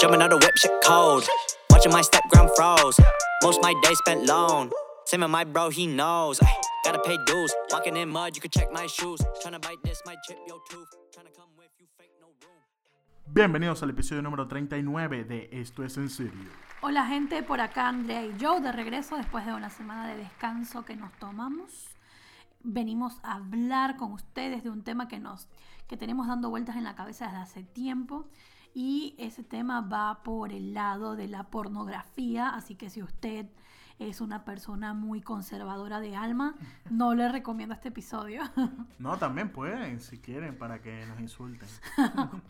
Jumping out the whip, shit cold. Watching my step ground froze. Most my day spent alone. Same with my bro, he knows. Ay, gotta pay dues. Walking in mud, you can check my shoes. Tryna bite this, might chip your tooth. Tryna come with you, fake no room. Bienvenidos al episodio número 39 de Esto es en serio. Hola gente, por acá Andrea y Joe de regreso después de una semana de descanso que nos tomamos. Venimos a hablar con ustedes de un tema que nos que tenemos dando vueltas en la cabeza desde hace tiempo y ese tema va por el lado de la pornografía, así que si usted es una persona muy conservadora de alma, no le recomiendo este episodio. No, también pueden, si quieren, para que nos insulten.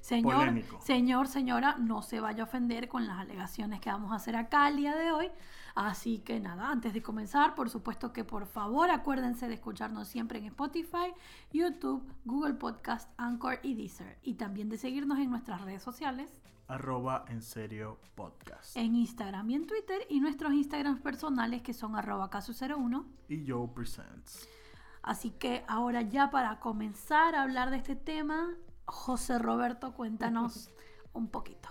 Señor, Polémico. señor, señora, no se vaya a ofender con las alegaciones que vamos a hacer acá el día de hoy. Así que nada, antes de comenzar, por supuesto que por favor acuérdense de escucharnos siempre en Spotify, YouTube, Google Podcast, Anchor y Deezer. Y también de seguirnos en nuestras redes sociales, Arroba en serio podcast. en Instagram y en Twitter, y nuestros Instagrams personales que son arroba caso01. Y Joe Presents. Así que ahora ya para comenzar a hablar de este tema, José Roberto, cuéntanos un poquito.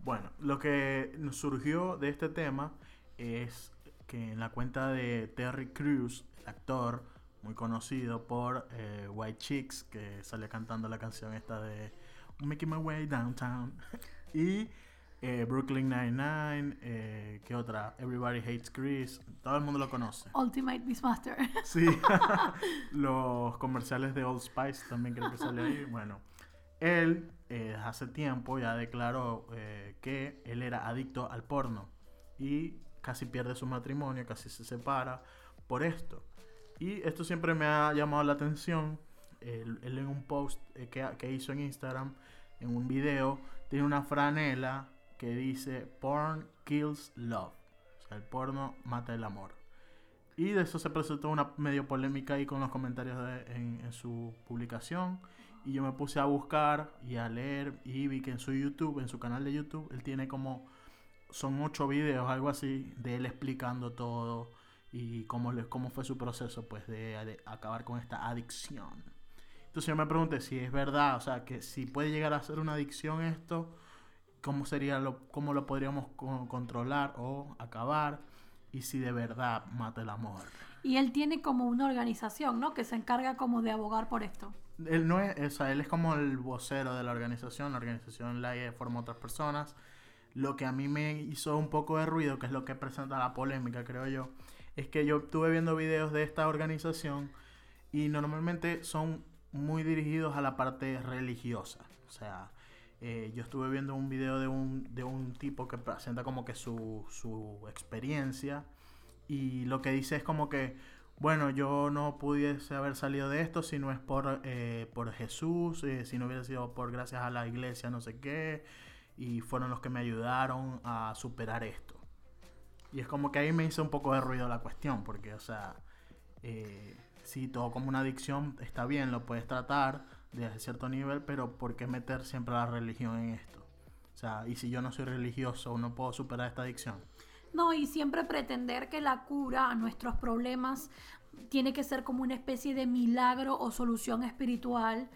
Bueno, lo que nos surgió de este tema es que en la cuenta de Terry Crews, el actor muy conocido por eh, White Chicks, que sale cantando la canción esta de Making My Way Downtown, y eh, Brooklyn Nine-Nine, eh, ¿qué otra? Everybody Hates Chris, todo el mundo lo conoce. Ultimate Beastmaster. Sí, los comerciales de Old Spice también creo que sale ahí. Bueno, él eh, hace tiempo ya declaró eh, que él era adicto al porno y casi pierde su matrimonio, casi se separa por esto. Y esto siempre me ha llamado la atención. Él, en un post eh, que, hizo en Instagram, en un video, tiene una franela que dice Porn kills love. O sea, el porno mata el amor. Y de eso se presentó una medio polémica ahí con los comentarios en su publicación. Y yo me puse a buscar y a leer y vi que en su YouTube, en su canal de YouTube, él tiene como, son ocho videos, algo así, de él explicando todo y cómo, le, cómo fue su proceso pues de, acabar con esta adicción. Entonces yo me pregunté si es verdad, o sea, que si puede llegar a ser una adicción esto, cómo sería lo, cómo lo podríamos co- controlar o acabar y si de verdad mata el amor. Y él tiene como una organización, ¿no? Que se encarga como de abogar por esto. Él no es, o sea, él es como el vocero de la organización, la organización la forma otras personas. Lo que a mí me hizo un poco de ruido, que es lo que presenta la polémica, creo yo, es que yo estuve viendo videos de esta organización y normalmente son muy dirigidos a la parte religiosa. O sea, eh, yo estuve viendo un video de un, de un tipo que presenta como que su, su experiencia y lo que dice es como que, bueno, yo no pudiese haber salido de esto si no es por, eh, por Jesús, eh, si no hubiera sido por gracias a la iglesia, no sé qué, y fueron los que me ayudaron a superar esto. Y es como que ahí me hizo un poco de ruido la cuestión, porque, o sea, eh, sí, todo como una adicción está bien, lo puedes tratar desde cierto nivel, pero ¿por qué meter siempre la religión en esto? O sea, y si yo no soy religioso, no puedo superar esta adicción. No, y siempre pretender que la cura a nuestros problemas tiene que ser como una especie de milagro o solución espiritual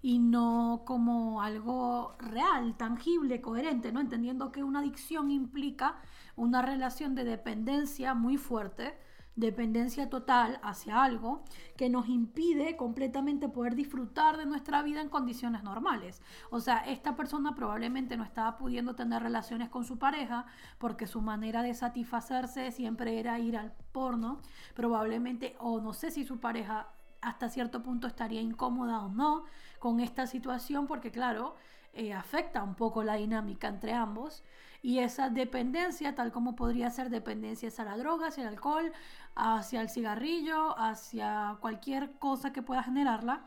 y no como algo real, tangible, coherente, ¿no? Entendiendo que una adicción implica una relación de dependencia muy fuerte, dependencia total hacia algo que nos impide completamente poder disfrutar de nuestra vida en condiciones normales. O sea, esta persona probablemente no estaba pudiendo tener relaciones con su pareja porque su manera de satisfacerse siempre era ir al porno, probablemente, o no sé si su pareja hasta cierto punto estaría incómoda o no con esta situación porque claro, eh, afecta un poco la dinámica entre ambos y esa dependencia, tal como podría ser dependencia hacia la droga, hacia el alcohol, hacia el cigarrillo, hacia cualquier cosa que pueda generarla,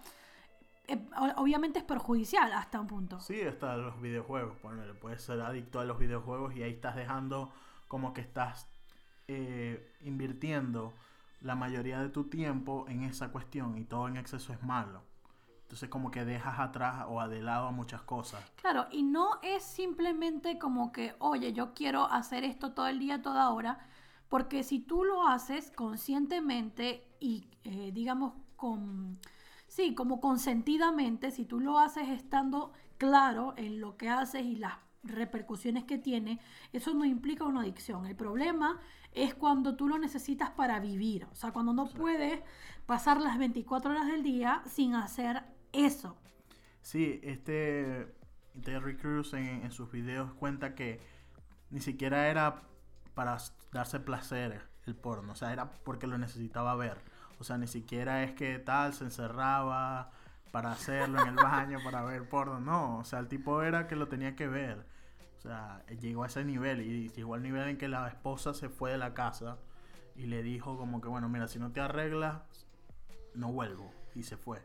eh, obviamente es perjudicial hasta un punto. Sí, está los videojuegos. Ponele, puedes ser adicto a los videojuegos y ahí estás dejando como que estás eh, invirtiendo la mayoría de tu tiempo en esa cuestión y todo en exceso es malo. Entonces como que dejas atrás o de lado muchas cosas. Claro, y no es simplemente como que, oye, yo quiero hacer esto todo el día, toda hora, porque si tú lo haces conscientemente y, eh, digamos, con, sí, como consentidamente, si tú lo haces estando claro en lo que haces y las repercusiones que tiene, eso no implica una adicción. El problema es cuando tú lo necesitas para vivir, o sea, cuando no puedes pasar las 24 horas del día sin hacer eso. Sí, este Terry Crews en, en sus videos cuenta que ni siquiera era para darse placer el porno, o sea, era porque lo necesitaba ver. O sea, ni siquiera es que tal se encerraba para hacerlo en el baño, para ver porno, no, o sea, el tipo era que lo tenía que ver. O sea, llegó a ese nivel y llegó al nivel en que la esposa se fue de la casa y le dijo como que, bueno, mira, si no te arreglas, no vuelvo. Y se fue.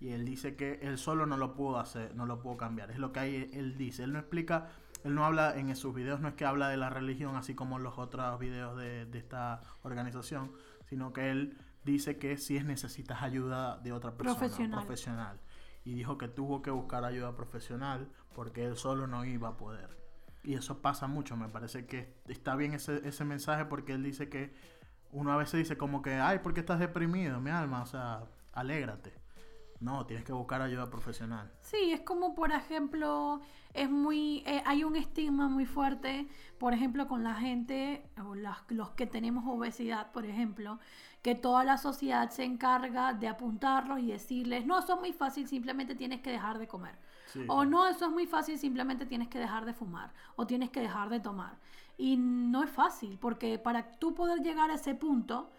Y él dice que él solo no lo pudo hacer, no lo pudo cambiar. Es lo que ahí él dice. Él no explica, él no habla en sus videos, no es que habla de la religión, así como en los otros videos de, de esta organización, sino que él dice que si es necesitas ayuda de otra persona Profesional. profesional. Y dijo que tuvo que buscar ayuda profesional porque él solo no iba a poder. Y eso pasa mucho, me parece que está bien ese, ese mensaje porque él dice que uno a veces dice como que, ay, ¿por qué estás deprimido, mi alma? O sea, alégrate. No, tienes que buscar ayuda profesional. Sí, es como por ejemplo, es muy, eh, hay un estigma muy fuerte, por ejemplo, con la gente, o las- los que tenemos obesidad, por ejemplo, que toda la sociedad se encarga de apuntarlos y decirles, no, eso es muy fácil, simplemente tienes que dejar de comer. Sí. O no, eso es muy fácil, simplemente tienes que dejar de fumar o tienes que dejar de tomar. Y no es fácil, porque para tú poder llegar a ese punto,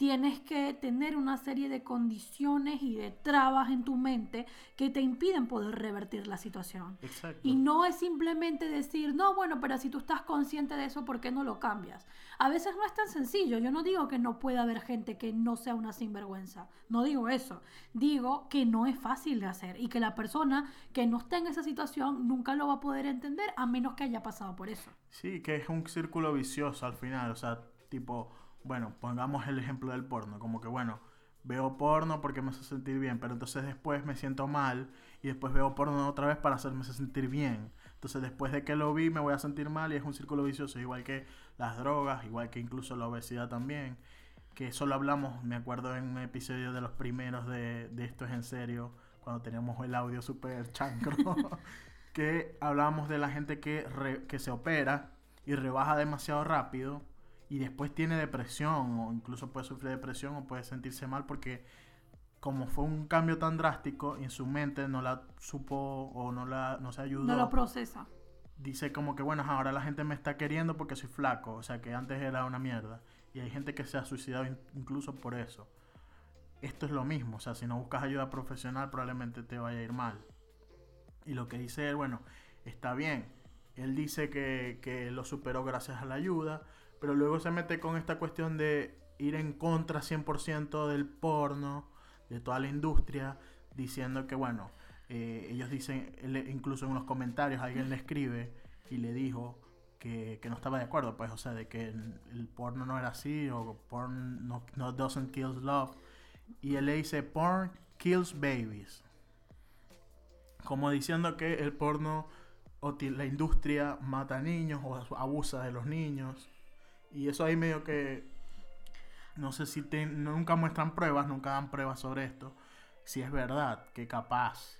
tienes que tener una serie de condiciones y de trabas en tu mente que te impiden poder revertir la situación. Exacto. Y no es simplemente decir, no, bueno, pero si tú estás consciente de eso, ¿por qué no lo cambias? A veces no es tan sencillo. Yo no digo que no pueda haber gente que no sea una sinvergüenza. No digo eso. Digo que no es fácil de hacer y que la persona que no está en esa situación nunca lo va a poder entender a menos que haya pasado por eso. Sí, que es un círculo vicioso al final. O sea, tipo, bueno, pongamos el ejemplo del porno. Como que, bueno, veo porno porque me hace sentir bien, pero entonces después me siento mal y después veo porno otra vez para hacerme sentir bien. Entonces después de que lo vi me voy a sentir mal y es un círculo vicioso, igual que las drogas, igual que incluso la obesidad también. Que eso lo hablamos, me acuerdo en un episodio de los primeros de, de Esto es en serio, cuando teníamos el audio súper chancro, que hablábamos de la gente que, re- que se opera y rebaja demasiado rápido y después tiene depresión o incluso puede sufrir depresión o puede sentirse mal porque como fue un cambio tan drástico en su mente no la supo o no la no se ayudó No lo procesa. dice como que bueno ahora la gente me está queriendo porque soy flaco o sea que antes era una mierda y hay gente que se ha suicidado in- incluso por eso. Esto es lo mismo o sea si no buscas ayuda profesional probablemente te vaya a ir mal. Y lo que dice él bueno está bien. Él dice que, que lo superó gracias a la ayuda pero luego se mete con esta cuestión de ir en contra 100% del porno de toda la industria diciendo que bueno eh, ellos dicen, incluso en los comentarios alguien le escribe y le dijo que, que no estaba de acuerdo, pues, o sea, de que el, porno no era así, o porn no, no doesn't kill love. Y él le dice, porn kills babies. Como diciendo que el porno o la industria mata niños o abusa de los niños. Y eso ahí medio que no sé si nunca muestran pruebas, nunca dan pruebas sobre esto. Si es verdad que capaz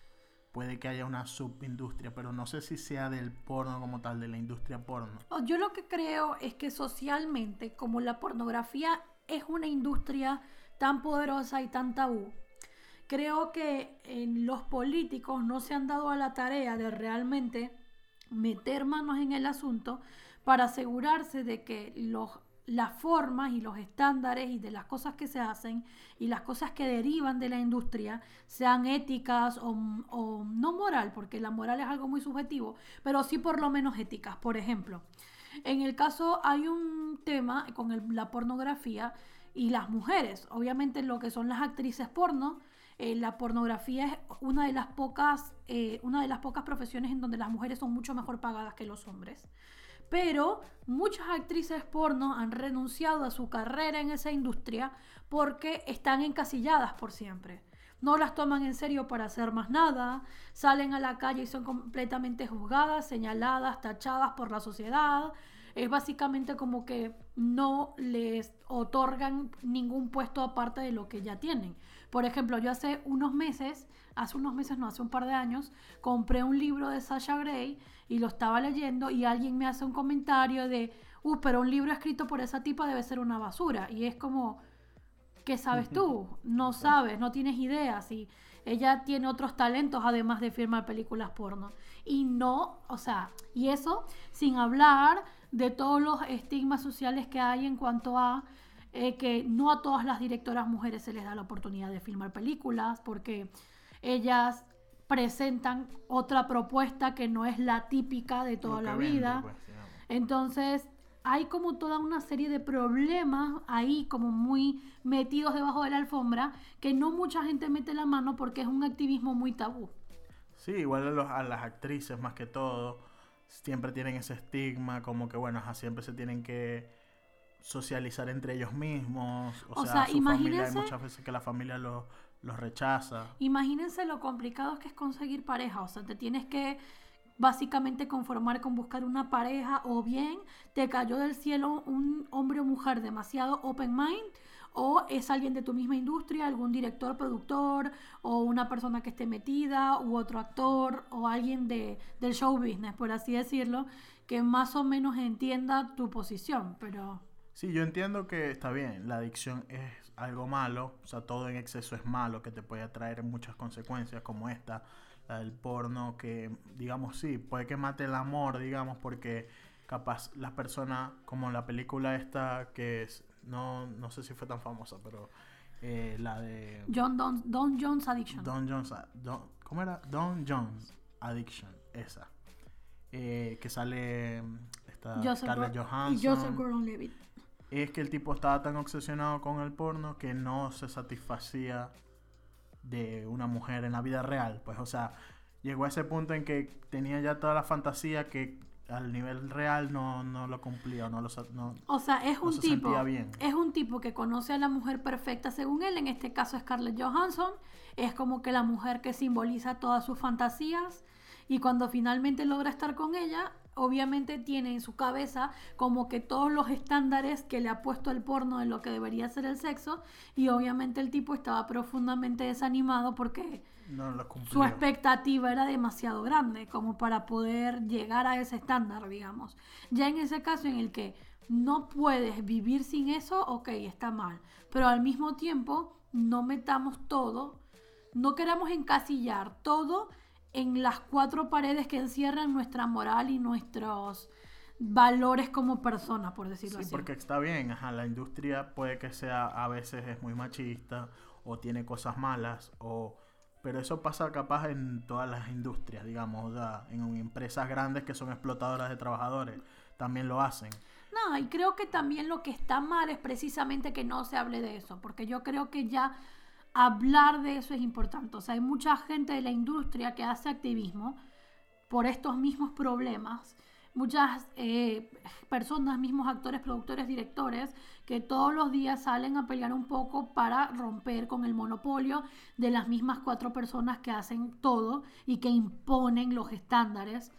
puede que haya una subindustria, pero no sé si sea del porno como tal, de la industria porno. Yo lo que creo es que socialmente, como la pornografía es una industria tan poderosa y tan tabú, creo que en los políticos no se han dado a la tarea de realmente meter manos en el asunto para asegurarse de que los, las formas y los estándares y de las cosas que se hacen y las cosas que derivan de la industria sean éticas o, o no moral, porque la moral es algo muy subjetivo, pero sí por lo menos éticas. Por ejemplo, en el caso hay un tema con la pornografía y las mujeres. Obviamente lo que son las actrices porno, eh, la pornografía es una de las pocas, eh, una de las pocas profesiones en donde las mujeres son mucho mejor pagadas que los hombres. Pero muchas actrices porno han renunciado a su carrera en esa industria porque están encasilladas por siempre. No las toman en serio para hacer más nada, salen a la calle y son completamente juzgadas, señaladas, tachadas por la sociedad. Es básicamente como que no les otorgan ningún puesto aparte de lo que ya tienen. Por ejemplo, yo hace unos meses, hace unos meses, no, hace un par de años, compré un libro de Sasha Gray y lo estaba leyendo y alguien me hace un comentario de, uh, pero un libro escrito por esa tipa debe ser una basura. Y es como, ¿qué sabes tú? No sabes, no tienes ideas. Y ella tiene otros talentos además de firmar películas porno. Y no, o sea, y eso sin hablar de todos los estigmas sociales que hay en cuanto a eh, que no a todas las directoras mujeres se les da la oportunidad de filmar películas porque ellas presentan otra propuesta que no es la típica de toda la vende, vida. pues. Entonces, hay como toda una serie de problemas ahí como muy metidos debajo de la alfombra que no mucha gente mete la mano porque es un activismo muy tabú. Sí, igual a, los- a las actrices más que todo, siempre tienen ese estigma, como que bueno, ajá, siempre se tienen que socializar entre ellos mismos. O, O sea, sea, su familia hay muchas veces que la familia los los rechaza. Imagínense lo complicado que es conseguir pareja, o sea, te tienes que básicamente conformar con buscar una pareja o bien te cayó del cielo un hombre o mujer demasiado open mind o es alguien de tu misma industria, algún director, productor o una persona que esté metida u otro actor o alguien de, del show business, por así decirlo, que más o menos entienda tu posición, pero... Sí, yo entiendo que está bien, la adicción es algo malo, o sea, todo en exceso es malo, que te puede traer muchas consecuencias como esta, la del porno, que digamos sí, puede que mate el amor, digamos, porque capaz las personas, como la película esta, que es, no, no sé si fue tan famosa, pero eh, la de John Don, Don Jones Addiction. Don Jones, Don- ¿cómo era? Don Jones Addiction, esa, Eh, que sale mm, esta Joseph Gor- Johansson y Joseph Gordon-Levitt. Es que el tipo estaba tan obsesionado con el porno que no se satisfacía de una mujer en la vida real. Pues, o sea, llegó a ese punto en que tenía ya toda la fantasía que al nivel real no, no lo cumplía, no lo no- O sea, es no un se tipo, bien. es un tipo que conoce a la mujer perfecta según él, en este caso Scarlett Johansson, es como que la mujer que simboliza todas sus fantasías y cuando finalmente logra estar con ella, obviamente tiene en su cabeza como que todos los estándares que le ha puesto el porno de lo que debería ser el sexo y obviamente el tipo estaba profundamente desanimado porque no lo su expectativa era demasiado grande como para poder llegar a ese estándar, digamos. Ya en ese caso en el que no puedes vivir sin eso, ok, está mal. Pero al mismo tiempo, no metamos todo, no queramos encasillar todo en las cuatro paredes que encierran nuestra moral y nuestros valores como persona, por decirlo Sí, así. porque está bien, ajá, la industria puede que sea a veces es muy machista o tiene cosas malas o pero eso pasa capaz en todas las industrias, digamos, o sea, en empresas grandes que son explotadoras de trabajadores, también lo hacen. No, y creo que también lo que está mal es precisamente que no se hable de eso, porque yo creo que ya hablar de eso es importante. O sea, hay mucha gente de la industria que hace activismo por estos mismos problemas. Muchas eh, personas, mismos actores, productores, directores, que todos los días salen a pelear un poco para romper con el monopolio de las mismas cuatro personas que hacen todo y que imponen los estándares.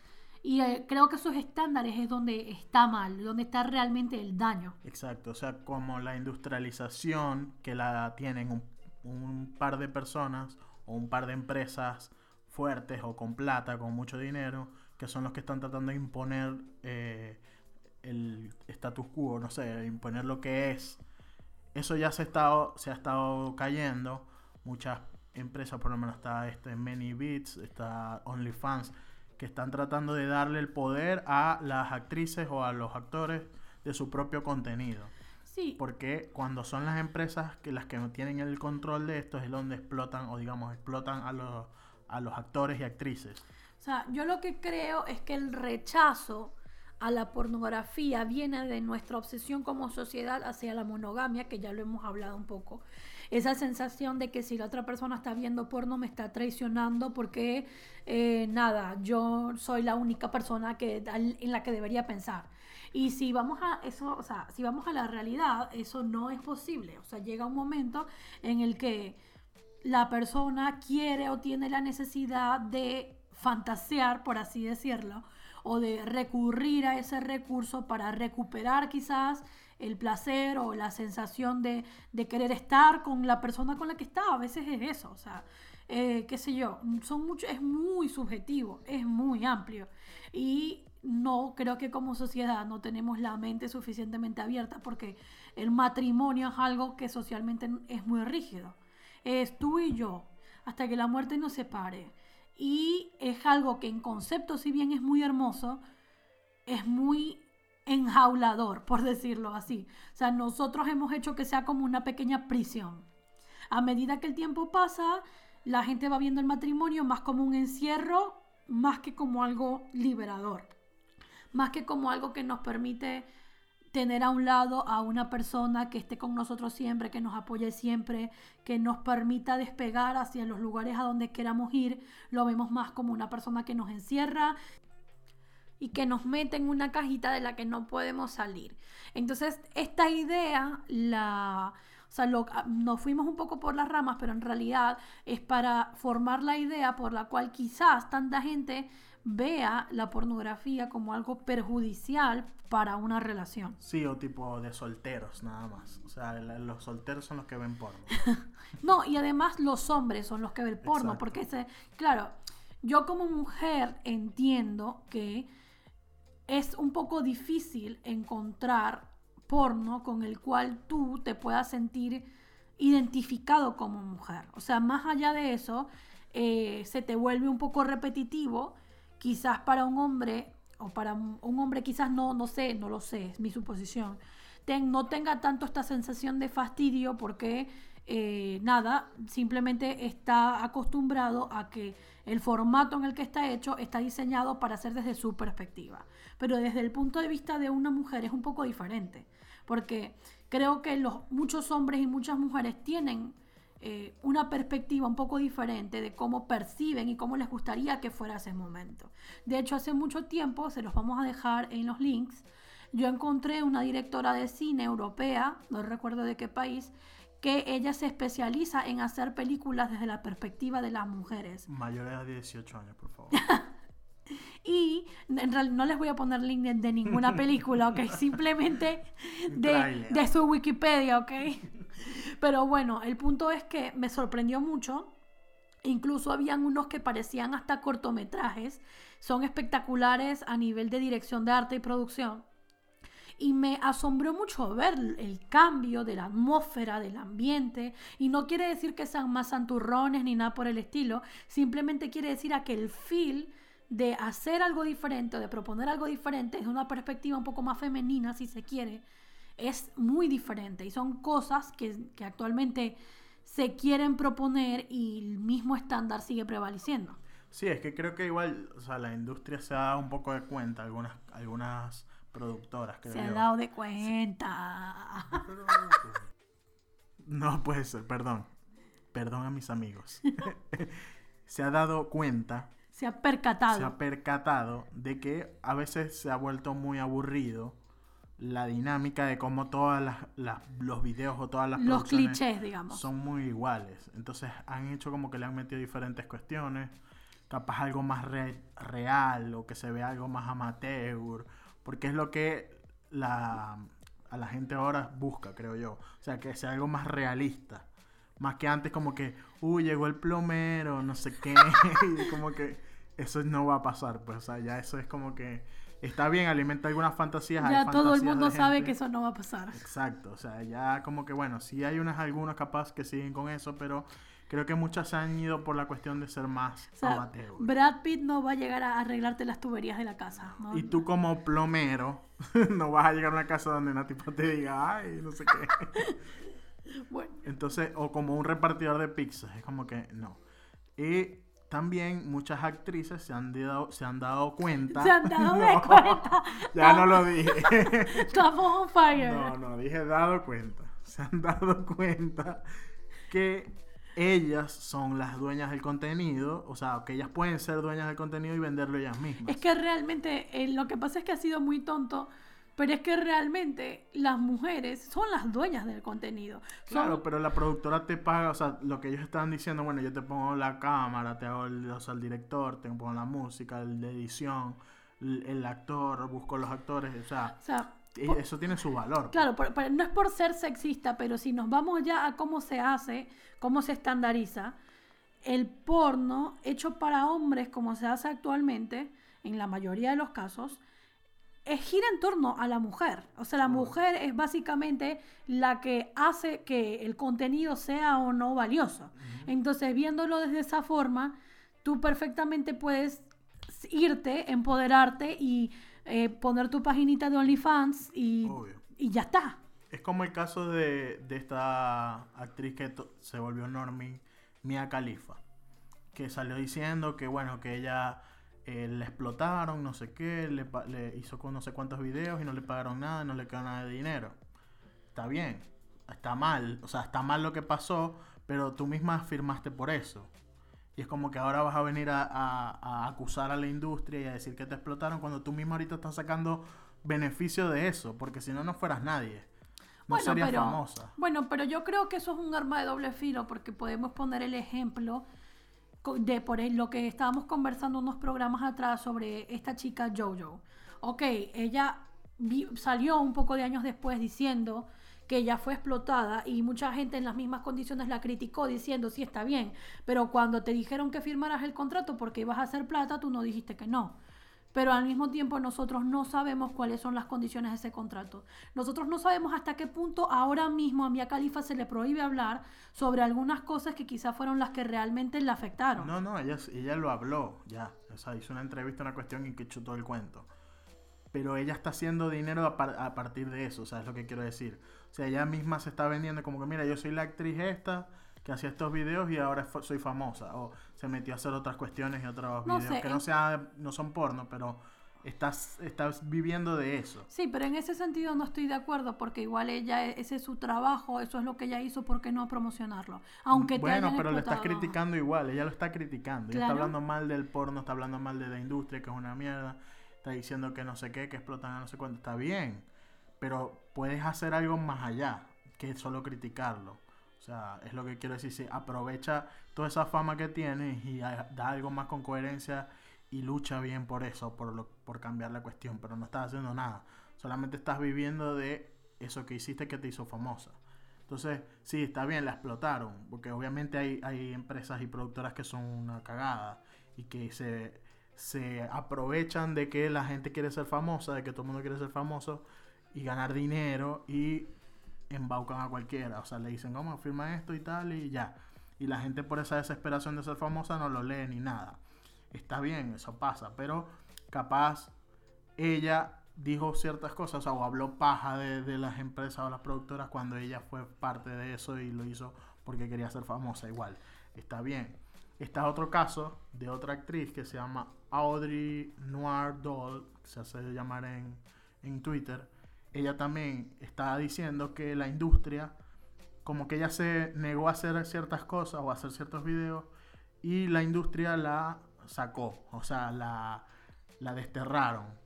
Y eh, creo que esos estándares es donde está mal, donde está realmente el daño. Exacto, o sea, como la industrialización que la tienen un, un par de personas o un par de empresas fuertes o con plata, con mucho dinero, que son los que están tratando de imponer eh, el status quo, no sé, imponer lo que es. Eso ya se ha estado, se ha estado cayendo. Muchas empresas, por lo menos está este Many Beats, está OnlyFans, que están tratando de darle el poder a las actrices o a los actores de su propio contenido. Sí, Porque cuando son las empresas que las que no tienen el control de esto es donde explotan o digamos explotan a los, a los actores y actrices. o sea, yo lo que creo es que el rechazo a la pornografía viene de nuestra obsesión como sociedad hacia la monogamia, que ya lo hemos hablado un poco. Esa sensación de que si la otra persona está viendo porno me está traicionando porque, eh, nada, yo soy la única persona que, en la que debería pensar. Y si vamos a eso, o sea, si vamos a la realidad, eso no es posible. O sea, llega un momento en el que la persona quiere o tiene la necesidad de fantasear, por así decirlo, o de recurrir a ese recurso para recuperar quizás el placer o la sensación de, de querer estar con la persona con la que está. A veces es eso, o sea, eh, qué sé yo, son mucho, es muy subjetivo, es muy amplio. Y no creo que como sociedad no tenemos la mente suficientemente abierta porque el matrimonio es algo que socialmente es muy rígido. Es tú y yo, hasta que la muerte nos separe. Y es algo que en concepto, si bien es muy hermoso, es muy enjaulador, por decirlo así. O sea, nosotros hemos hecho que sea como una pequeña prisión. A medida que el tiempo pasa, la gente va viendo el matrimonio más como un encierro, más que como algo liberador. Más que como algo que nos permite tener a un lado a una persona que esté con nosotros siempre, que nos apoye siempre, que nos permita despegar hacia los lugares a donde queramos ir, lo vemos más como una persona que nos encierra y que nos mete en una cajita de la que no podemos salir. Entonces, esta idea la... O sea, nos fuimos un poco por las ramas, pero en realidad es para formar la idea por la cual quizás tanta gente vea la pornografía como algo perjudicial para una relación. Sí, o tipo de solteros nada más. O sea, los solteros son los que ven porno. no, y además los hombres son los que ven porno, porque ese, claro, yo como mujer entiendo que es un poco difícil encontrar porno con el cual tú te puedas sentir identificado como mujer. O sea, más allá de eso, eh, se te vuelve un poco repetitivo quizás para un hombre, o para un hombre quizás no, no sé, no lo sé, es mi suposición, no tenga tanto esta sensación de fastidio porque eh, nada, simplemente está acostumbrado a que el formato en el que está hecho está diseñado para ser desde su perspectiva. Pero desde el punto de vista de una mujer es un poco diferente, porque creo que los, muchos hombres y muchas mujeres tienen eh, una perspectiva un poco diferente de cómo perciben y cómo les gustaría que fuera ese momento. De hecho, hace mucho tiempo, se los vamos a dejar en los links, yo encontré una directora de cine europea, no recuerdo de qué país, que ella se especializa en hacer películas desde la perspectiva de las mujeres. Mayores de 18 años, por favor. y en realidad no les voy a poner link de, ninguna película, ¿ok? Simplemente de, de su Wikipedia, ¿ok? Pero bueno, el punto es que me sorprendió mucho. Incluso habían unos que parecían hasta cortometrajes. Son espectaculares a nivel de dirección de arte y producción. Y me asombró mucho ver el cambio de la atmósfera, del ambiente. Y no quiere decir que sean más santurrones ni nada por el estilo. Simplemente quiere decir a que el feel de hacer algo diferente, de proponer algo diferente, desde una perspectiva un poco más femenina, si se quiere, es muy diferente y son cosas que, actualmente se quieren proponer y el mismo estándar sigue prevaleciendo. Sí, es que creo que igual, o sea, la industria se ha dado un poco de cuenta, algunas, algunas productoras, creo Se ha dado de cuenta. No puede ser, perdón. Perdón a mis amigos. se ha dado cuenta. Se ha percatado. Se ha percatado de que a veces se ha vuelto muy aburrido la dinámica de cómo todos los videos o todas las los clichés digamos. son muy iguales. Entonces han hecho como que le han metido diferentes cuestiones. Capaz algo más real o que se vea algo más amateur. Porque es lo que la a la gente ahora busca creo yo. O sea que sea algo más realista más que antes como que uy llegó el plomero no sé qué y como que eso no va a pasar pues o sea ya eso es como que está bien, alimenta algunas fantasías. Ya todo el mundo sabe que eso no va a pasar. Exacto, o sea, ya como que bueno, sí hay unas algunos capaz que siguen con eso, pero creo que muchas se han ido por la cuestión de ser más o Brad Pitt no va a llegar a arreglarte las tuberías de la casa. Y tú como plomero no vas a llegar a una casa donde una tipa te diga, ay, no sé qué. bueno. Entonces, o como un repartidor de pizzas, es como que no. Y también muchas actrices se han dado, se han dado cuenta. Se han dado cuenta. Ya no lo dije. Estamos on fire. No, no, dije dado cuenta. Se han dado cuenta que ellas son las dueñas del contenido, o sea, que ellas pueden ser dueñas del contenido y venderlo ellas mismas. Es que realmente eh, lo que pasa es que ha sido muy tonto pero es que realmente las mujeres son las dueñas del contenido. Claro, pero la productora te paga, o sea, lo que ellos están diciendo, bueno, yo te pongo la cámara, te hago el, o sea, el director, te pongo la música, la edición, el, actor, busco los actores, o sea... O sea, eh, eso tiene su valor. Claro, pero- pero no es por ser sexista, pero si nos vamos ya a cómo se hace, cómo se estandariza, el porno hecho para hombres, como se hace actualmente, en la mayoría de los casos, gira en torno a la mujer. O sea, la mujer es básicamente la que hace que el contenido sea o no valioso. Entonces, viéndolo desde esa forma, tú perfectamente puedes irte, empoderarte y eh, poner tu paginita de OnlyFans y, y ya está. Es como el caso de, de esta actriz que se volvió normie, Mia Khalifa, que salió diciendo que bueno, que ella eh, le explotaron, no sé qué, le, le hizo con no sé cuántos videos y no le pagaron nada, no le quedó nada de dinero. Está bien, está mal, o sea, está mal lo que pasó, pero tú misma firmaste por eso. Y es como que ahora vas a venir a, a- a acusar a la industria y a decir que te explotaron cuando tú misma ahorita estás sacando beneficio de eso, porque si no, no fueras nadie. No bueno, serías pero, famosa. bueno, pero yo creo que eso es un arma de doble filo porque podemos poner el ejemplo de por lo que estábamos conversando unos programas atrás sobre esta chica Jojo. Ok, ella salió un poco de años después diciendo que ella fue explotada y mucha gente en las mismas condiciones la criticó diciendo sí está bien, pero cuando te dijeron que firmaras el contrato porque ibas a hacer plata, tú no dijiste que no. Pero al mismo tiempo nosotros no sabemos cuáles son las condiciones de ese contrato. Nosotros no sabemos hasta qué punto ahora mismo a Mia Khalifa se le prohíbe hablar sobre algunas cosas que quizás fueron las que realmente le afectaron. No, no, ella, ella lo habló, ya. O sea, hizo una entrevista, una cuestión y que chutó el cuento. Pero ella está haciendo dinero a, a partir de eso, o sea, es lo que quiero decir. O sea, ella misma se está vendiendo como que, mira, yo soy la actriz esta que hacía estos videos y ahora soy famosa. O se metió a hacer otras cuestiones y otros No videos sé, que no, sea, no son porno, pero estás, estás viviendo de eso. Sí, pero en ese sentido no estoy de acuerdo porque igual ella, e- ese es su trabajo, eso es lo que ella hizo, ¿por qué no promocionarlo? Aunque te bueno, hayan pero le estás criticando igual, ella lo está criticando. Ella está Claro. hablando mal del porno, está hablando mal de la industria, que es una mierda. Está diciendo que no sé qué, que explotan a no sé cuánto. Está bien, pero puedes hacer algo más allá que solo criticarlo. O sea, es lo que quiero decir. Si aprovecha toda esa fama que tienes y da algo más con coherencia y lucha bien por eso, por, lo, por cambiar la cuestión, pero no estás haciendo nada. Solamente estás viviendo de eso que hiciste que te hizo famosa. Entonces, sí, está bien, la explotaron, porque obviamente hay, hay empresas y productoras que son una cagada y que se, se aprovechan de que la gente quiere ser famosa, de que todo el mundo quiere ser famoso y ganar dinero y embaucan a cualquiera. O sea, le dicen, vamos, firma esto y tal y ya. Y la gente por esa desesperación de ser famosa no lo lee ni nada. Está bien, eso pasa, pero capaz ella dijo ciertas cosas o habló paja de, las empresas o las productoras cuando ella fue parte de eso y lo hizo porque quería ser famosa igual. Está bien. Está otro caso de otra actriz que se llama Audrey Noir Doll, que se hace llamar en, en Twitter. Ella también está diciendo que la industria, como que ella se negó a hacer ciertas cosas o a hacer ciertos videos y la industria la sacó, o sea, la, la desterraron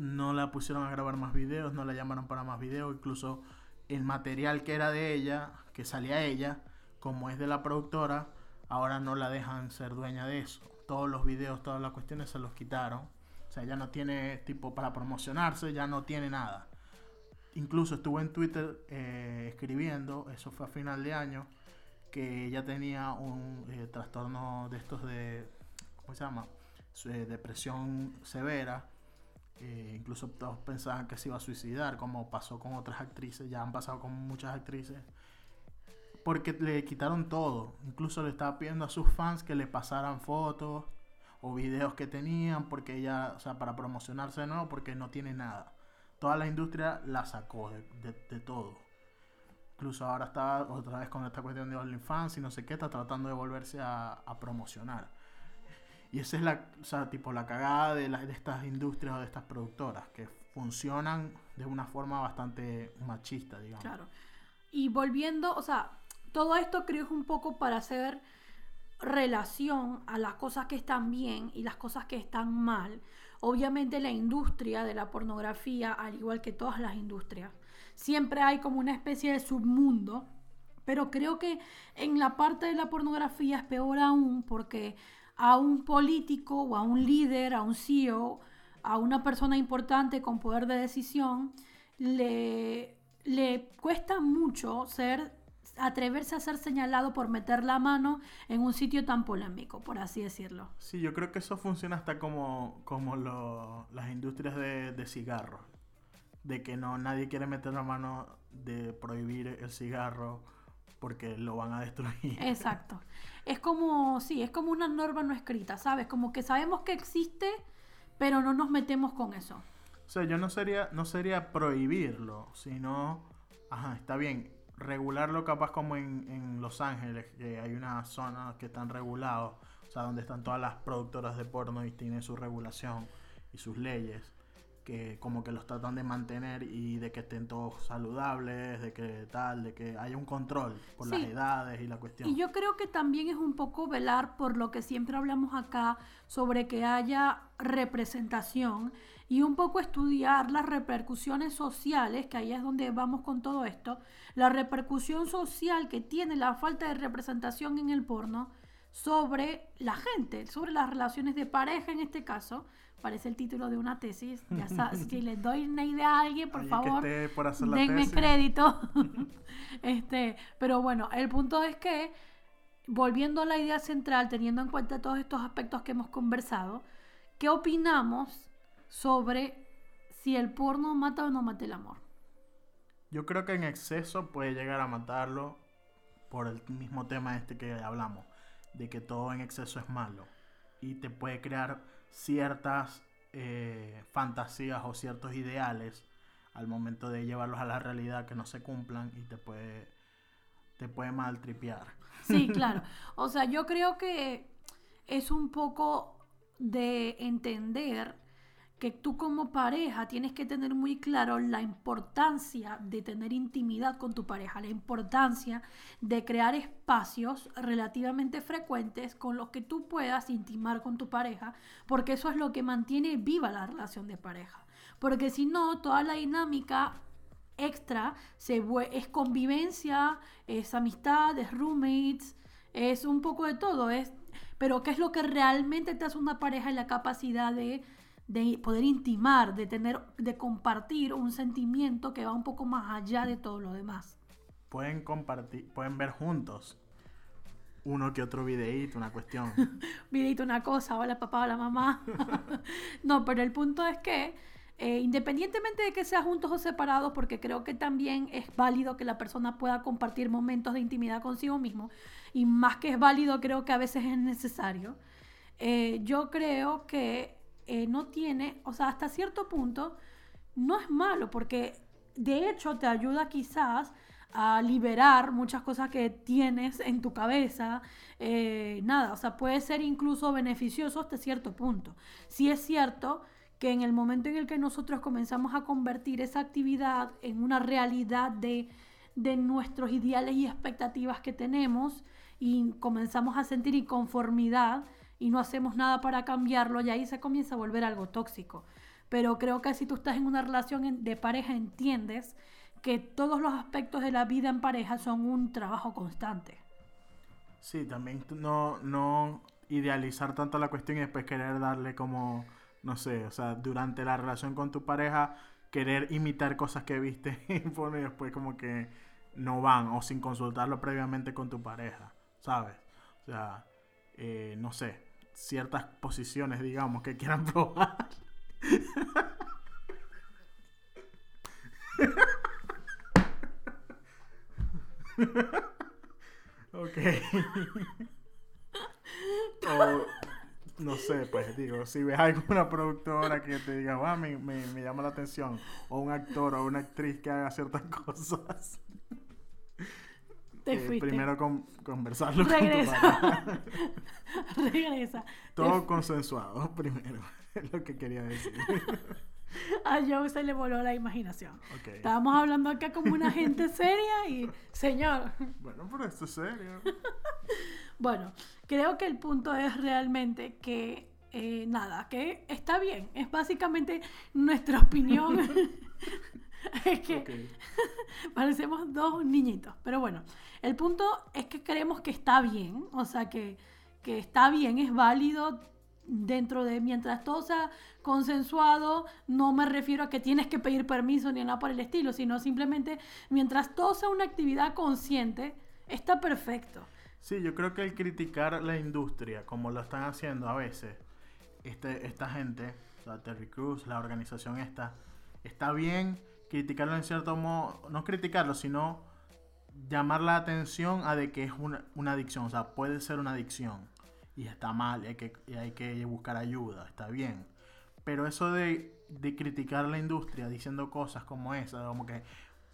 no la pusieron a grabar más videos, no la llamaron para más videos, incluso el material que era de ella, que salía ella, como es de la productora, ahora no la dejan ser dueña de eso. Todos los videos, todas las cuestiones se los quitaron. O sea, ya no tiene tipo para promocionarse, ya no tiene nada. Incluso estuvo en Twitter eh, escribiendo, eso fue a final de año, que ella tenía un eh, trastorno de estos de, ¿cómo se llama? Eh, depresión severa. Eh, incluso todos pensaban que se iba a suicidar, como pasó con otras actrices, ya han pasado con muchas actrices. Porque le quitaron todo. Incluso le estaba pidiendo a sus fans que le pasaran fotos o videos que tenían, porque ella, o sea, para promocionarse de nuevo, porque no tiene nada. Toda la industria la sacó de, de- de todo. Incluso ahora está otra vez con esta cuestión de OnlyFans y no sé qué, está tratando de volverse a, a promocionar. Y esa es la, o sea, tipo la cagada de, las de estas industrias o de estas productoras, que funcionan de una forma bastante machista, digamos. Claro. Y volviendo, o sea, todo esto creo es un poco para hacer relación a las cosas que están bien y las cosas que están mal. Obviamente la industria de la pornografía, al igual que todas las industrias, siempre hay como una especie de submundo, pero creo que en la parte de la pornografía es peor aún porque a un político o a un líder, a un CEO, a una persona importante con poder de decisión le, le cuesta mucho ser atreverse a ser señalado por meter la mano en un sitio tan polémico, por así decirlo. Sí, yo creo que eso funciona hasta como, como lo- las industrias de, de cigarros. De que no nadie quiere meter la mano de prohibir el cigarro porque lo van a destruir. Exacto. Es como, sí, es como una norma no escrita, ¿sabes? Como que sabemos que existe, pero no nos metemos con eso. O sea, yo no sería, no sería prohibirlo, sino, ajá, está bien, regularlo capaz como en, en Los Ángeles, que hay unas zonas que están regulados, o sea, donde están todas las productoras de porno y tienen su regulación y sus leyes, que como que los tratan de mantener y de que estén todos saludables, de que tal, de que haya un control por las Sí. edades y la cuestión. Y yo creo que también es un poco velar por lo que siempre hablamos acá sobre que haya representación y un poco estudiar las repercusiones sociales, que ahí es donde vamos con todo esto, la repercusión social que tiene la falta de representación en el porno sobre la gente, sobre las relaciones de pareja en este caso. Parece el título de una tesis. Ya sabes, si les doy una idea a alguien, por favor, esté por hacer la denme tesis. crédito. este, pero bueno, el punto es que, volviendo a la idea central, teniendo en cuenta todos estos aspectos que hemos conversado, ¿qué opinamos sobre si el porno mata o no mata el amor? Yo creo que en exceso puede llegar a matarlo por el mismo tema este que hablamos, de que todo en exceso es malo y te puede crear ciertas eh, fantasías o ciertos ideales al momento de llevarlos a la realidad que no se cumplan y te puede te puede maltripear. Sí, claro. O sea, yo creo que es un poco de entender que tú como pareja tienes que tener muy claro la importancia de tener intimidad con tu pareja, la importancia de crear espacios relativamente frecuentes con los que tú puedas intimar con tu pareja, porque eso es lo que mantiene viva la relación de pareja. Porque si no, toda la dinámica extra es convivencia, es amistad, es roommates, es un poco de todo, es pero qué es lo que realmente te hace una pareja y la capacidad de, de poder intimar, de tener, de compartir un sentimiento que va un poco más allá de todo lo demás. Pueden compartir, pueden ver juntos uno que otro videíto, una cuestión. Videito una cosa, hola papá, hola mamá. no, pero el punto es que eh, independientemente de que sea juntos o separados, porque creo que también es válido que la persona pueda compartir momentos de intimidad consigo mismo, y más que es válido, creo que a veces es necesario. eh, yo creo que eh, no tiene, o sea, hasta cierto punto, no es malo, porque de hecho te ayuda quizás a liberar muchas cosas que tienes en tu cabeza. eh, nada, o sea, puede ser incluso beneficioso hasta cierto punto. Si es cierto que en el momento en el que nosotros comenzamos a convertir esa actividad en una realidad de, de nuestros ideales y expectativas que tenemos y comenzamos a sentir inconformidad y no hacemos nada para cambiarlo, y ahí se comienza a volver algo tóxico. Pero creo que si tú estás en una relación de pareja, entiendes que todos los aspectos de la vida en pareja son un trabajo constante. Sí, también no, no idealizar tanto la cuestión y después querer darle como, no sé, o sea, durante la relación con tu pareja, querer imitar cosas que viste y pone y después como que no van o sin consultarlo previamente con tu pareja, ¿sabes? O sea, eh, no sé, ciertas posiciones, digamos, que quieran probar. Ok. o no sé, pues digo, si ves alguna productora que te diga, "Ah, me, me- me llama la atención, o un actor o una actriz que haga ciertas cosas, Te eh, fuiste. primero con, conversarlo con tu Regresa. Todo consensuado primero, es lo que quería decir. A Joe se le voló la imaginación. Estábamos hablando acá como una gente seria y, señor, Bueno, pero esto es serio. Bueno, creo que el punto es realmente que, eh, nada, que está bien. Es básicamente nuestra opinión. es que parecemos dos niñitos. Pero bueno, el punto es que creemos que está bien. O sea, que, que está bien, es válido dentro de mientras todo sea consensuado, no me refiero a que tienes que pedir permiso ni nada por el estilo, sino simplemente mientras todo sea una actividad consciente, está perfecto. Sí, yo creo que el criticar la industria, como lo están haciendo a veces, este, esta gente, o sea, Terry Cruz, la organización esta, está bien criticarlo en cierto modo, no criticarlo, sino llamar la atención a de que es una, adicción, o sea, puede ser una adicción y está mal, y hay que, hay que buscar ayuda, está bien. Pero eso de, de criticar la industria diciendo cosas como esa, como que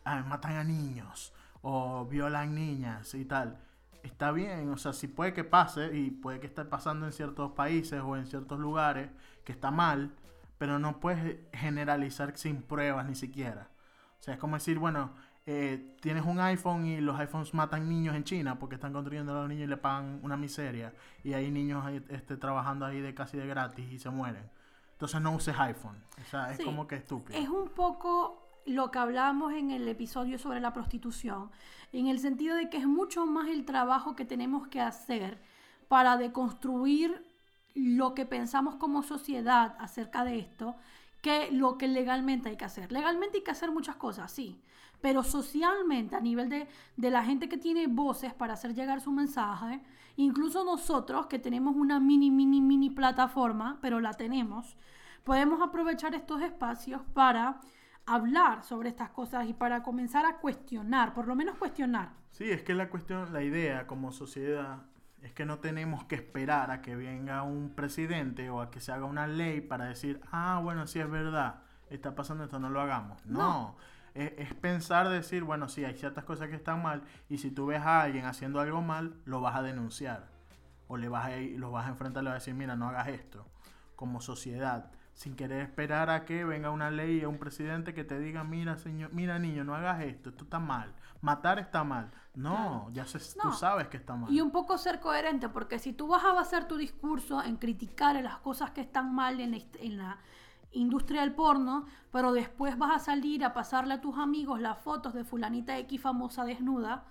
matan a niños o violan niñas y tal, está bien, o sea, si puede que pase y puede que esté pasando en ciertos países o en ciertos lugares, que está mal, pero no puedes generalizar sin pruebas ni siquiera. O sea, es como decir, bueno, eh, tienes un iPhone y los iPhones matan niños en China porque están construyendo a los niños y le pagan una miseria. Y hay niños este, trabajando ahí de casi de gratis y se mueren. Entonces no uses iPhone. O sea, es Sí. como que estúpido. Es un poco lo que hablábamos en el episodio sobre la prostitución, en el sentido de que es mucho más el trabajo que tenemos que hacer para deconstruir lo que pensamos como sociedad acerca de esto, que lo que legalmente hay que hacer. Legalmente hay que hacer muchas cosas, sí, pero socialmente, a nivel de, de la gente que tiene voces para hacer llegar su mensaje, incluso nosotros que tenemos una mini, mini, mini plataforma, pero la tenemos, podemos aprovechar estos espacios para hablar sobre estas cosas y para comenzar a cuestionar, por lo menos cuestionar. Sí, es que la cuestión, la idea como sociedad es que no tenemos que esperar a que venga un presidente o a que se haga una ley para decir, ah, bueno, sí es verdad, está pasando esto, no lo hagamos. No, No. Es, es pensar, decir, bueno, sí, hay ciertas cosas que están mal y si tú ves a alguien haciendo algo mal, lo vas a denunciar o le vas a lo vas a enfrentar, le vas a decir, mira, no hagas esto, como sociedad, sin querer esperar a que venga una ley o un presidente que te diga, mira, señor, mira, niño, no hagas esto, esto está mal, matar está mal. No, ya se, tú sabes que está mal. Y un poco ser coherente, porque si tú vas a basar tu discurso en criticar las cosas que están mal en la, hist- en la industria del porno, pero después vas a salir a pasarle a tus amigos las fotos de fulanita X famosa desnuda,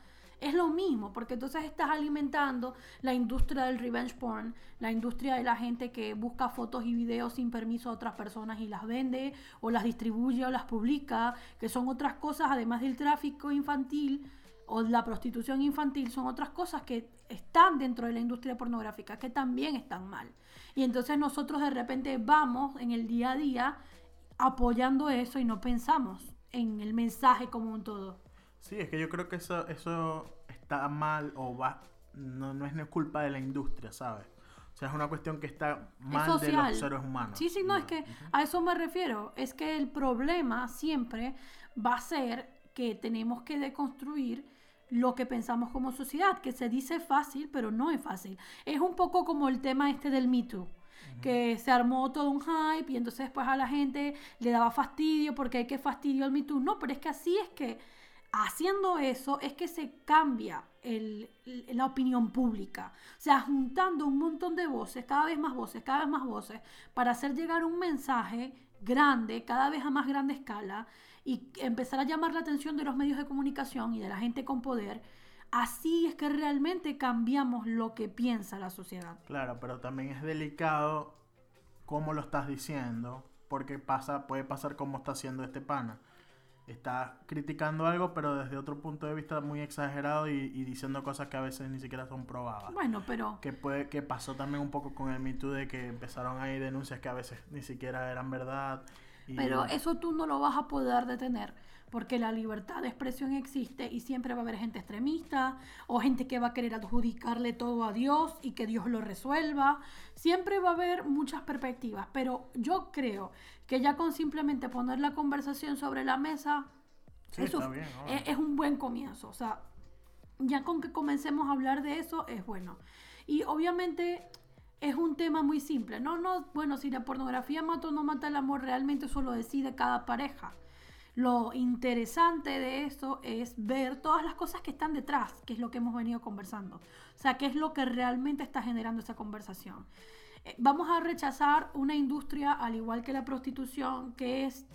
es lo mismo, porque entonces estás alimentando la industria del revenge porn, la industria de la gente que busca fotos y videos sin permiso a otras personas y las vende, o las distribuye o las publica, que son otras cosas, además del tráfico infantil o la prostitución infantil, son otras cosas que están dentro de la industria pornográfica, que también están mal. Y entonces nosotros de repente vamos en el día a día apoyando eso y no pensamos en el mensaje como un todo. Sí, es que yo creo que eso, eso está mal o va, no, no es culpa de la industria, ¿sabes? O sea, es una cuestión que está mal de los seres humanos. Sí, sí, no, es que a eso me refiero. Es que el problema siempre va a ser que tenemos que deconstruir lo que pensamos como sociedad, que se dice fácil, pero no es fácil. Es un poco como el tema este del Me Too, que se armó todo un hype y entonces pues a la gente le daba fastidio porque hay que fastidio al Me Too. No, pero es que así es que haciendo eso es que se cambia la opinión pública. O sea, juntando un montón de voces, cada vez más voces, cada vez más voces, para hacer llegar un mensaje grande, cada vez a más grande escala, y empezar a llamar la atención de los medios de comunicación y de la gente con poder. Así es que realmente cambiamos lo que piensa la sociedad. Claro, pero también es delicado cómo lo estás diciendo, porque pasa, puede pasar como está haciendo este pana. Está criticando algo, pero desde otro punto de vista muy exagerado y, y diciendo cosas que a veces ni siquiera son probadas. Bueno, pero Que, puede, que pasó también un poco con el Me Too de que empezaron ahí denuncias que a veces ni siquiera eran verdad. y- Pero eso tú no lo vas a poder detener, porque la libertad de expresión existe y siempre va a haber gente extremista o gente que va a querer adjudicarle todo a Dios y que Dios lo resuelva. Siempre va a haber muchas perspectivas, pero yo creo que ya con simplemente poner la conversación sobre la mesa, Sí, eso está bien, es, es un buen comienzo. O sea, ya con que comencemos a hablar de eso es bueno. Y obviamente es un tema muy simple. No, no, bueno, si la pornografía mata o no mata el amor, realmente eso lo decide cada pareja. Lo interesante de eso es ver todas las cosas que están detrás, que es lo que hemos venido conversando. O sea, qué es lo que realmente está generando esa conversación. Vamos a rechazar una industria, al igual que la prostitución, que es,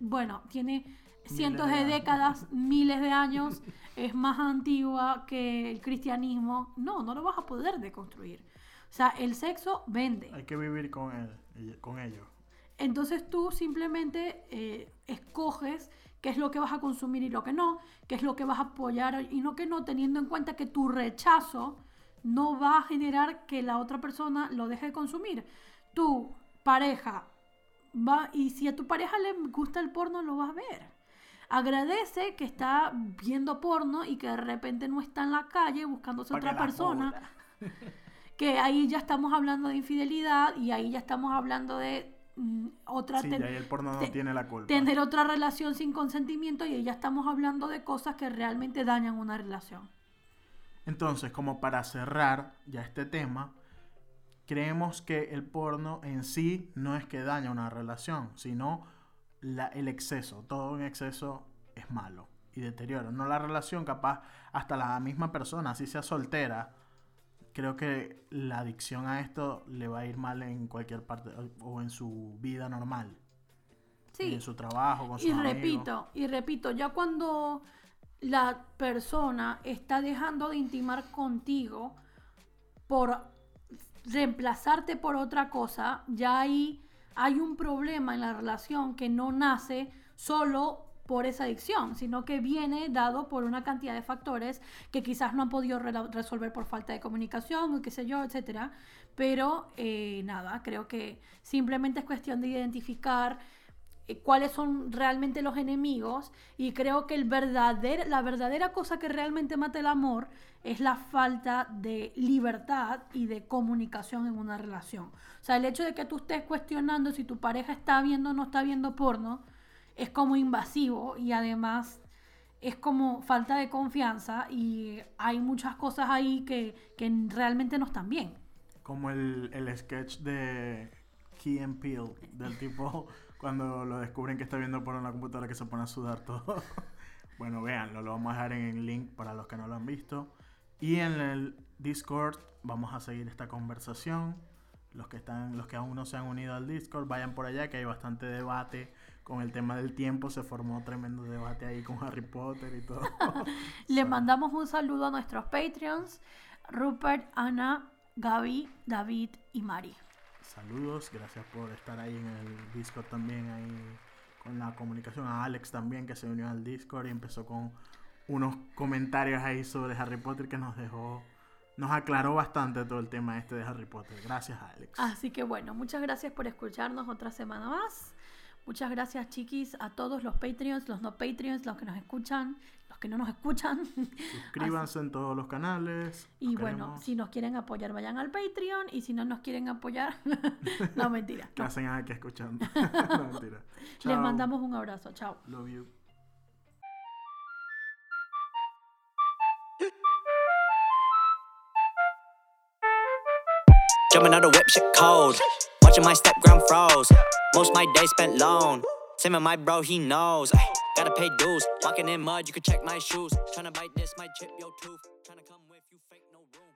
bueno, tiene cientos de décadas, miles de años, es más antigua que el cristianismo. No, no lo vas a poder deconstruir. O sea, el sexo vende. Hay que vivir con él, con ello. Entonces tú simplemente eh, escoges qué es lo que vas a consumir y lo que no, qué es lo que vas a apoyar y no que no, teniendo en cuenta que tu rechazo no va a generar que la otra persona lo deje de consumir. Tu pareja va, y si a tu pareja le gusta el porno, lo vas a ver. Agradece que está viendo porno y que de repente no está en la calle buscándose Pa' otra persona que ahí ya estamos hablando de infidelidad y ahí ya estamos hablando de otra Sí, ten- ya ahí el porno no te- tiene la culpa. tener otra relación sin consentimiento y ahí ya estamos hablando de cosas que realmente dañan una relación. Entonces, como para cerrar ya este tema, creemos que el porno en sí no es que daña una relación, sino la- el exceso. Todo en exceso es malo y deteriora. No la relación, capaz hasta la misma persona, así sea soltera. Creo que la adicción a esto le va a ir mal en cualquier parte o en su vida normal. Sí, En su trabajo, con sus y amigos. repito, y repito, ya cuando la persona está dejando de intimar contigo por reemplazarte por otra cosa, ya ahí hay un problema en la relación que no nace solo por esa adicción, sino que viene dado por una cantidad de factores que quizás no han podido resolver por falta de comunicación qué sé yo, etcétera. Pero eh, nada, creo que simplemente es cuestión de identificar cuáles son realmente los enemigos y creo que el verdader- la verdadera cosa que realmente mata el amor es la falta de libertad y de comunicación en una relación. O sea, el hecho de que tú estés cuestionando si tu pareja está viendo o no está viendo porno es como invasivo y además es como falta de confianza y hay muchas cosas ahí que, que realmente no están bien. Como el, el sketch de Key and Peele, del tipo cuando lo descubren que está viendo por una computadora que se pone a sudar todo. bueno, véanlo, lo vamos a dejar en el link para los que no lo han visto. Y en el Discord vamos a seguir esta conversación. Los que están, los que aún no se han unido al Discord, vayan por allá que hay bastante debate con el tema del tiempo. Se formó tremendo debate ahí con Harry Potter y todo. Le mandamos un saludo a nuestros Patreons, Rupert, Ana, Gaby, David y Mari. Saludos, gracias por estar ahí en el Discord también, ahí con la comunicación. A Alex también que se unió al Discord y empezó con unos comentarios ahí sobre Harry Potter que nos dejó, nos aclaró bastante todo el tema este de Harry Potter. Gracias Alex. Así que bueno, muchas gracias por escucharnos otra semana más. Muchas gracias, chiquis, a todos los Patreons, los no Patreons, los que nos escuchan, los que no nos escuchan. Suscríbanse en todos los canales. Y bueno, queremos. si nos quieren apoyar, vayan al Patreon. Y si no nos quieren apoyar, no, mentira. ¿Qué no. hacen aquí escuchando? no, mentira. Les mandamos un abrazo. Chao. Love you. Jumping out the whip, shit cold. Watching my step ground froze. Most my day spent alone. Same with my bro, he knows. Ay, gotta pay dues. Walking in mud, you can check my shoes. Tryna bite this, might chip your tooth. Tryna come with you, fake no room.